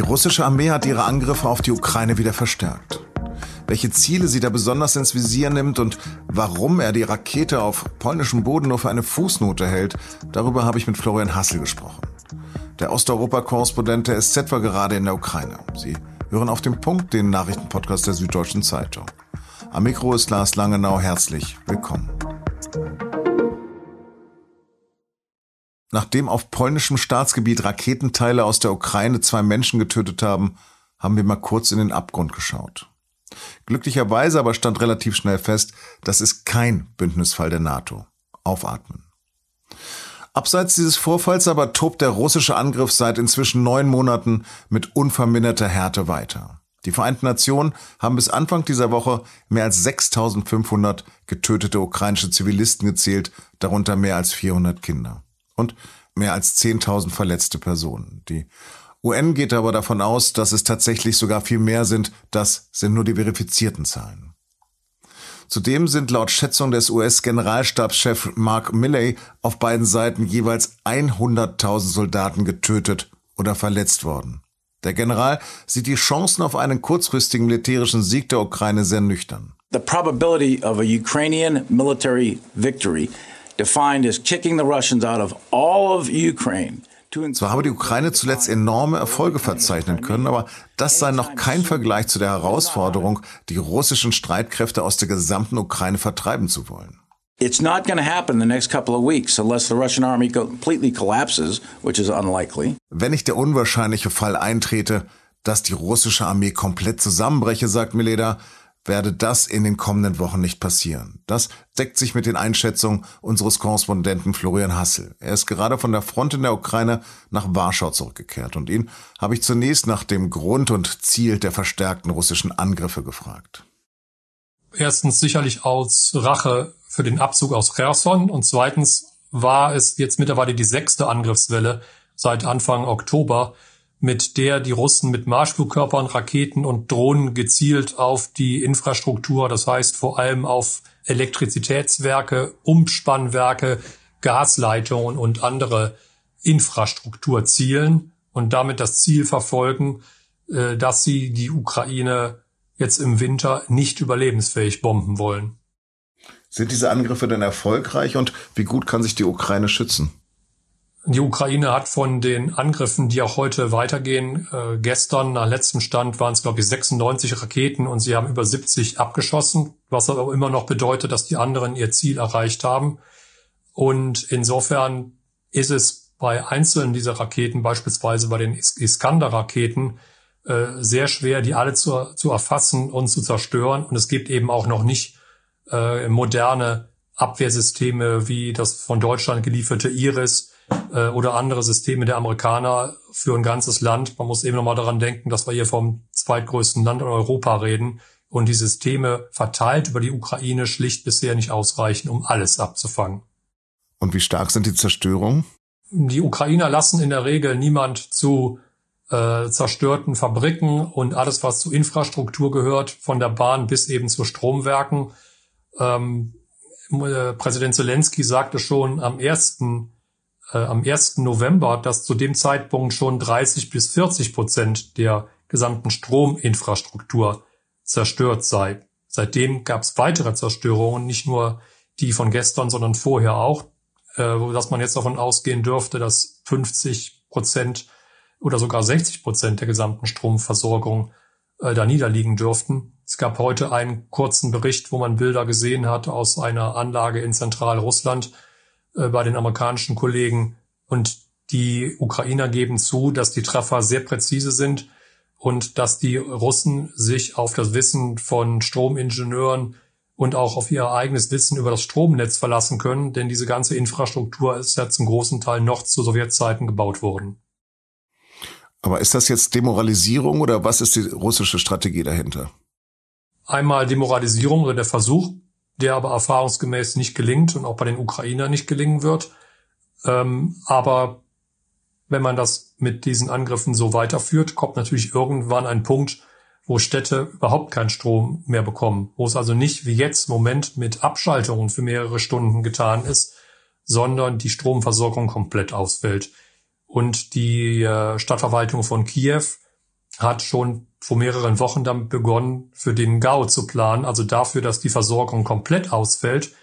Die russische Armee hat ihre Angriffe auf die Ukraine wieder verstärkt. Welche Ziele sie da besonders ins Visier nimmt und warum er die Rakete auf polnischem Boden nur für eine Fußnote hält, darüber habe ich mit Florian Hassel gesprochen. Der Osteuropa-Korrespondent der SZ war gerade in der Ukraine. Sie hören auf den Punkt den Nachrichtenpodcast der Süddeutschen Zeitung. Am Mikro ist Lars Langenau. Herzlich willkommen. Nachdem auf polnischem Staatsgebiet Raketenteile aus der Ukraine zwei Menschen getötet haben, haben wir mal kurz in den Abgrund geschaut. Glücklicherweise aber stand relativ schnell fest, das ist kein Bündnisfall der NATO. Aufatmen. Abseits dieses Vorfalls aber tobt der russische Angriff seit inzwischen neun Monaten mit unverminderter Härte weiter. Die Vereinten Nationen haben bis Anfang dieser Woche mehr als 6500 getötete ukrainische Zivilisten gezählt, darunter mehr als 400 Kinder und mehr als 10.000 verletzte Personen. Die UN geht aber davon aus, dass es tatsächlich sogar viel mehr sind. Das sind nur die verifizierten Zahlen. Zudem sind laut Schätzung des US-Generalstabschef Mark Milley auf beiden Seiten jeweils 100.000 Soldaten getötet oder verletzt worden. Der General sieht die Chancen auf einen kurzfristigen militärischen Sieg der Ukraine sehr nüchtern. The probability of a Ukrainian military victory defined as kicking the Russians out of all of Ukraine. Zwar habe die Ukraine zuletzt enorme Erfolge verzeichnen können, aber das sei noch kein Vergleich zu der Herausforderung, die russischen Streitkräfte aus der gesamten Ukraine vertreiben zu wollen. It's not going to happen in the next couple of weeks unless the Russian army completely collapses, which is unlikely. Wenn nicht der unwahrscheinliche Fall eintrete, dass die russische Armee komplett zusammenbreche, sagt Mileda, werde das in den kommenden Wochen nicht passieren. Das deckt sich mit den Einschätzungen unseres Korrespondenten Florian Hassel. Er ist gerade von der Front in der Ukraine nach Warschau zurückgekehrt und ihn habe ich zunächst nach dem Grund und Ziel der verstärkten russischen Angriffe gefragt. Erstens sicherlich aus Rache für den Abzug aus Cherson und zweitens war es jetzt mittlerweile die sechste Angriffswelle seit Anfang Oktober, mit der die Russen mit Marschflugkörpern, Raketen und Drohnen gezielt auf die Infrastruktur, das heißt vor allem auf Elektrizitätswerke, Umspannwerke, Gasleitungen und andere Infrastruktur zielen und damit das Ziel verfolgen, äh, dass sie die Ukraine jetzt im Winter nicht überlebensfähig bomben wollen. Sind diese Angriffe denn erfolgreich und wie gut kann sich die Ukraine schützen? Die Ukraine hat von den Angriffen, die auch heute weitergehen, äh, gestern nach letztem Stand waren es, glaube ich, 96 Raketen und sie haben über 70 abgeschossen, was aber immer noch bedeutet, dass die anderen ihr Ziel erreicht haben. Und insofern ist es bei einzelnen dieser Raketen, beispielsweise bei den Iskander-Raketen, äh, sehr schwer, die alle zu, zu erfassen und zu zerstören. Und es gibt eben auch noch nicht äh, moderne Abwehrsysteme wie das von Deutschland gelieferte Iris, äh, oder andere Systeme der Amerikaner für ein ganzes Land. Man muss eben nochmal daran denken, dass wir hier vom zweitgrößten Land in Europa reden und die Systeme verteilt über die Ukraine schlicht bisher nicht ausreichen, um alles abzufangen. Und wie stark sind die Zerstörungen? Die Ukrainer lassen in der Regel niemand zu äh, zerstörten Fabriken und alles, was zur Infrastruktur gehört, von der Bahn bis eben zu Stromwerken. Ähm, äh, Präsident Zelensky sagte schon am ersten äh, am 1. November, dass zu dem Zeitpunkt schon 30 bis 40 Prozent der gesamten Strominfrastruktur zerstört sei. Seitdem gab es weitere Zerstörungen, nicht nur die von gestern, sondern vorher auch, äh, dass man jetzt davon ausgehen dürfte, dass 50 Prozent oder sogar 60 Prozent der gesamten Stromversorgung äh, da niederliegen dürften. Es gab heute einen kurzen Bericht, wo man Bilder gesehen hat aus einer Anlage in Zentralrussland, bei den amerikanischen Kollegen. Und die Ukrainer geben zu, dass die Treffer sehr präzise sind und dass die Russen sich auf das Wissen von Stromingenieuren und auch auf ihr eigenes Wissen über das Stromnetz verlassen können, denn diese ganze Infrastruktur ist ja zum großen Teil noch zu Sowjetzeiten gebaut worden. Aber ist das jetzt Demoralisierung oder was ist die russische Strategie dahinter? Einmal Demoralisierung oder der Versuch, der aber erfahrungsgemäß nicht gelingt und auch bei den Ukrainern nicht gelingen wird. Ähm, aber wenn man das mit diesen Angriffen so weiterführt, kommt natürlich irgendwann ein Punkt, wo Städte überhaupt keinen Strom mehr bekommen, wo es also nicht wie jetzt im Moment mit Abschaltungen für mehrere Stunden getan ist, sondern die Stromversorgung komplett ausfällt. Und die äh, Stadtverwaltung von Kiew hat schon vor mehreren Wochen damit begonnen, für den GAU zu planen, also dafür, dass die Versorgung komplett ausfällt.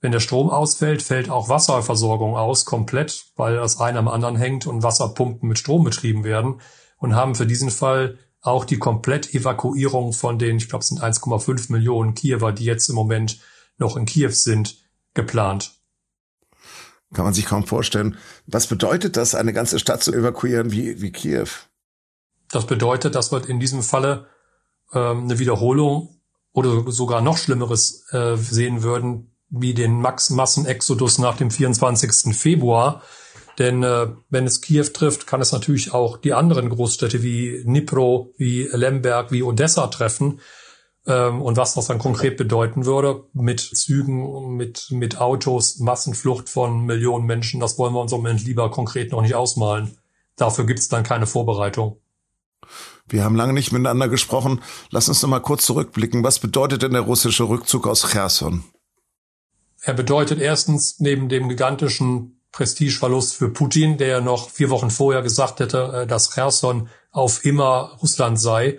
Wenn der Strom ausfällt, fällt auch Wasserversorgung aus, komplett, weil das eine am anderen hängt und Wasserpumpen mit Strom betrieben werden und haben für diesen Fall auch die Komplettevakuierung von den, ich glaube, es sind 1,5 Millionen Kiewer, die jetzt im Moment noch in Kiew sind, geplant. Kann man sich kaum vorstellen. Was bedeutet das, eine ganze Stadt zu evakuieren wie, wie Kiew? Das bedeutet, dass wir in diesem Falle ähm, eine Wiederholung oder sogar noch Schlimmeres äh, sehen würden, wie den Max Massenexodus nach dem 24. Februar. Denn äh, wenn es Kiew trifft, kann es natürlich auch die anderen Großstädte wie Dnipro, wie Lemberg, wie Odessa treffen. Ähm, und was das dann konkret bedeuten würde mit Zügen, mit, mit Autos, Massenflucht von Millionen Menschen, das wollen wir uns im Moment lieber konkret noch nicht ausmalen. Dafür gibt es dann keine Vorbereitung. Wir haben lange nicht miteinander gesprochen. Lass uns noch mal kurz zurückblicken. Was bedeutet denn der russische Rückzug aus Cherson? Er bedeutet erstens neben dem gigantischen Prestigeverlust für Putin, der noch vier Wochen vorher gesagt hätte, äh, dass Cherson auf immer Russland sei,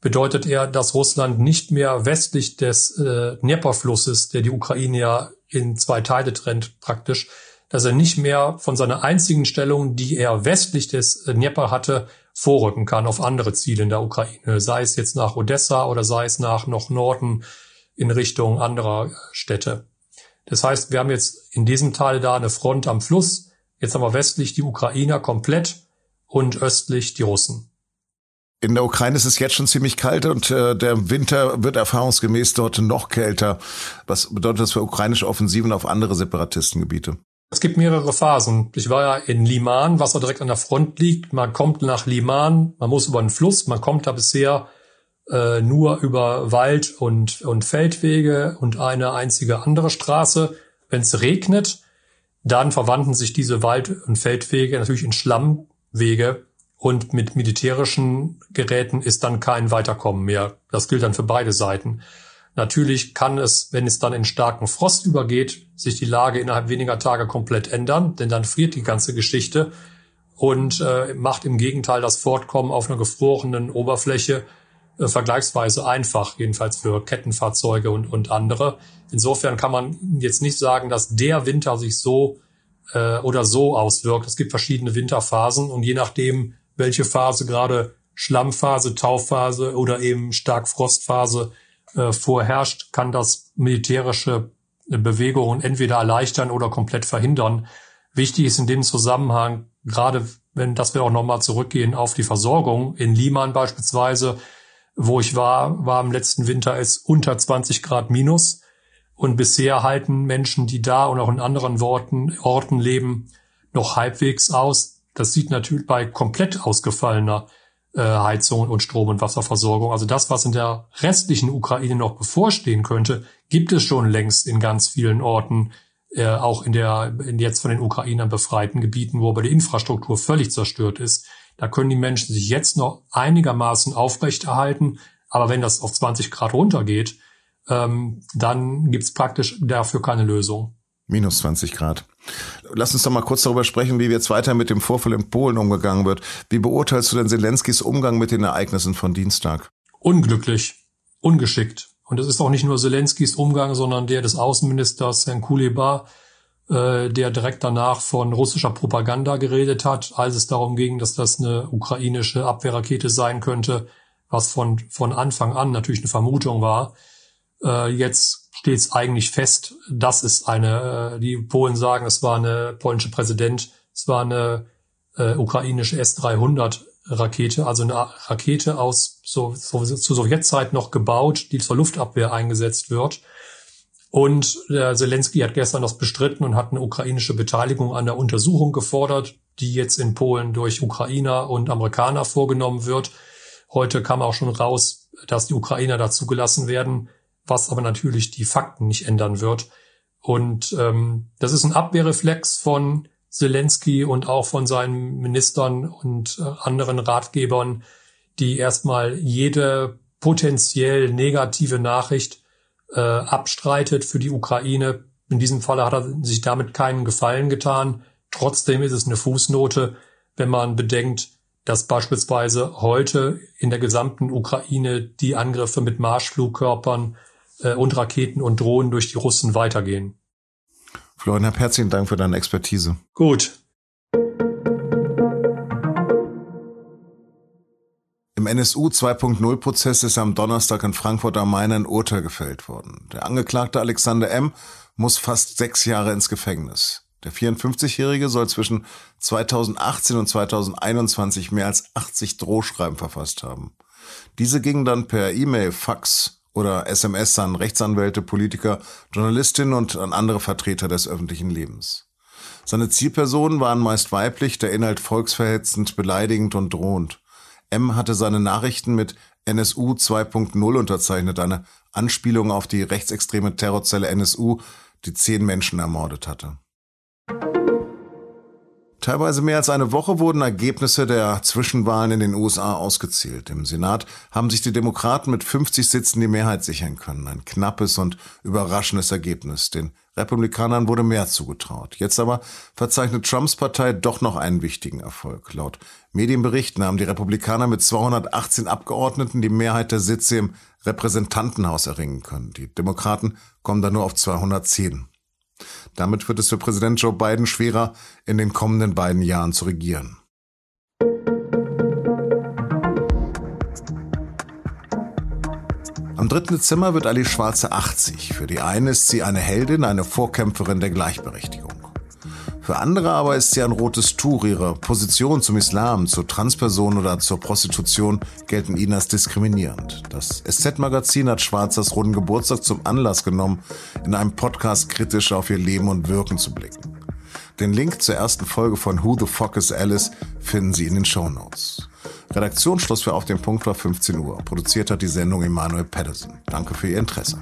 bedeutet er, dass Russland nicht mehr westlich des äh, Dnieperflusses, der die Ukraine ja in zwei Teile trennt praktisch, dass er nicht mehr von seiner einzigen Stellung, die er westlich des äh, Dnieper hatte, vorrücken kann auf andere Ziele in der Ukraine, sei es jetzt nach Odessa oder sei es nach noch Norden in Richtung anderer Städte. Das heißt, wir haben jetzt in diesem Teil da eine Front am Fluss, jetzt haben wir westlich die Ukrainer komplett und östlich die Russen. In der Ukraine ist es jetzt schon ziemlich kalt und äh, der Winter wird erfahrungsgemäß dort noch kälter. Was bedeutet das für ukrainische Offensiven auf andere Separatistengebiete? Es gibt mehrere Phasen. Ich war ja in Liman, was da direkt an der Front liegt. Man kommt nach Liman, man muss über einen Fluss, man kommt da bisher äh, nur über Wald und, und Feldwege und eine einzige andere Straße. Wenn es regnet, dann verwandeln sich diese Wald- und Feldwege natürlich in Schlammwege und mit militärischen Geräten ist dann kein Weiterkommen mehr. Das gilt dann für beide Seiten. Natürlich kann es, wenn es dann in starken Frost übergeht, sich die Lage innerhalb weniger Tage komplett ändern, denn dann friert die ganze Geschichte und äh, macht im Gegenteil das Fortkommen auf einer gefrorenen Oberfläche äh, vergleichsweise einfach, jedenfalls für Kettenfahrzeuge und, und andere. Insofern kann man jetzt nicht sagen, dass der Winter sich so äh, oder so auswirkt. Es gibt verschiedene Winterphasen und je nachdem, welche Phase gerade Schlammphase, Tauphase oder eben stark Frostphase äh, vorherrscht, kann das militärische Bewegungen entweder erleichtern oder komplett verhindern. Wichtig ist in dem Zusammenhang, gerade wenn, dass wir auch nochmal zurückgehen auf die Versorgung. In Liman beispielsweise, wo ich war, war im letzten Winter es unter 20 Grad minus. Und bisher halten Menschen, die da und auch in anderen Orten, Orten leben, noch halbwegs aus. Das sieht natürlich bei komplett ausgefallener äh, Heizung und Strom- und Wasserversorgung. Also das, was in der restlichen Ukraine noch bevorstehen könnte, gibt es schon längst in ganz vielen Orten, äh, auch in der in jetzt von den Ukrainern befreiten Gebieten, wo aber die Infrastruktur völlig zerstört ist. Da können die Menschen sich jetzt noch einigermaßen aufrechterhalten, aber wenn das auf 20 Grad runtergeht, ähm, dann gibt's praktisch dafür keine Lösung. Minus 20 Grad. Lass uns doch mal kurz darüber sprechen, wie jetzt weiter mit dem Vorfall in Polen umgegangen wird. Wie beurteilst du denn Zelenskis Umgang mit den Ereignissen von Dienstag? Unglücklich, ungeschickt. Und es ist auch nicht nur Zelenskis Umgang, sondern der des Außenministers Herrn Kuleba, äh, der direkt danach von russischer Propaganda geredet hat, als es darum ging, dass das eine ukrainische Abwehrrakete sein könnte, was von, von Anfang an natürlich eine Vermutung war. Äh, jetzt steht es eigentlich fest, dass es eine, äh, die Polen sagen, es war eine polnische Präsident, es war eine äh, ukrainische S-300 Rakete, also eine Rakete aus so, so, zur Sowjetzeit noch gebaut, die zur Luftabwehr eingesetzt wird. Und der Zelensky hat gestern das bestritten und hat eine ukrainische Beteiligung an der Untersuchung gefordert, die jetzt in Polen durch Ukrainer und Amerikaner vorgenommen wird. Heute kam auch schon raus, dass die Ukrainer dazugelassen werden was aber natürlich die Fakten nicht ändern wird. Und ähm, das ist ein Abwehrreflex von Zelensky und auch von seinen Ministern und äh, anderen Ratgebern, die erstmal jede potenziell negative Nachricht äh, abstreitet für die Ukraine. In diesem Falle hat er sich damit keinen Gefallen getan. Trotzdem ist es eine Fußnote, wenn man bedenkt, dass beispielsweise heute in der gesamten Ukraine die Angriffe mit Marschflugkörpern äh, und Raketen und Drohnen durch die Russen weitergehen. Florian, herzlichen Dank für deine Expertise. Gut. Im NSU 2.0-Prozess ist am Donnerstag in Frankfurt am Main ein Urteil gefällt worden. Der Angeklagte Alexander M. muss fast sechs Jahre ins Gefängnis. Der 54-Jährige soll zwischen 2018 und 2021 mehr als 80 Drohschreiben verfasst haben. Diese gingen dann per E-Mail, Fax oder SMS an Rechtsanwälte, Politiker, Journalistinnen und an andere Vertreter des öffentlichen Lebens. Seine Zielpersonen waren meist weiblich, der Inhalt volksverhetzend, beleidigend und drohend. M hatte seine Nachrichten mit NSU 2.0 unterzeichnet, eine Anspielung auf die rechtsextreme Terrorzelle NSU, die zehn Menschen ermordet hatte. Teilweise mehr als eine Woche wurden Ergebnisse der Zwischenwahlen in den USA ausgezählt. Im Senat haben sich die Demokraten mit 50 Sitzen die Mehrheit sichern können. Ein knappes und überraschendes Ergebnis. Den Republikanern wurde mehr zugetraut. Jetzt aber verzeichnet Trumps Partei doch noch einen wichtigen Erfolg. Laut Medienberichten haben die Republikaner mit 218 Abgeordneten die Mehrheit der Sitze im Repräsentantenhaus erringen können. Die Demokraten kommen da nur auf 210. Damit wird es für Präsident Joe Biden schwerer, in den kommenden beiden Jahren zu regieren. Am 3. Dezember wird Ali Schwarze 80. Für die eine ist sie eine Heldin, eine Vorkämpferin der Gleichberechtigung. Für andere aber ist sie ein rotes Tuch. Ihre Position zum Islam, zur Transperson oder zur Prostitution gelten ihnen als diskriminierend. Das SZ-Magazin hat Schwarzers runden Geburtstag zum Anlass genommen, in einem Podcast kritisch auf ihr Leben und Wirken zu blicken. Den Link zur ersten Folge von Who the Fuck is Alice finden Sie in den Show Notes. Redaktionsschluss für Auf den Punkt war 15 Uhr. Produziert hat die Sendung Emanuel Patterson. Danke für Ihr Interesse.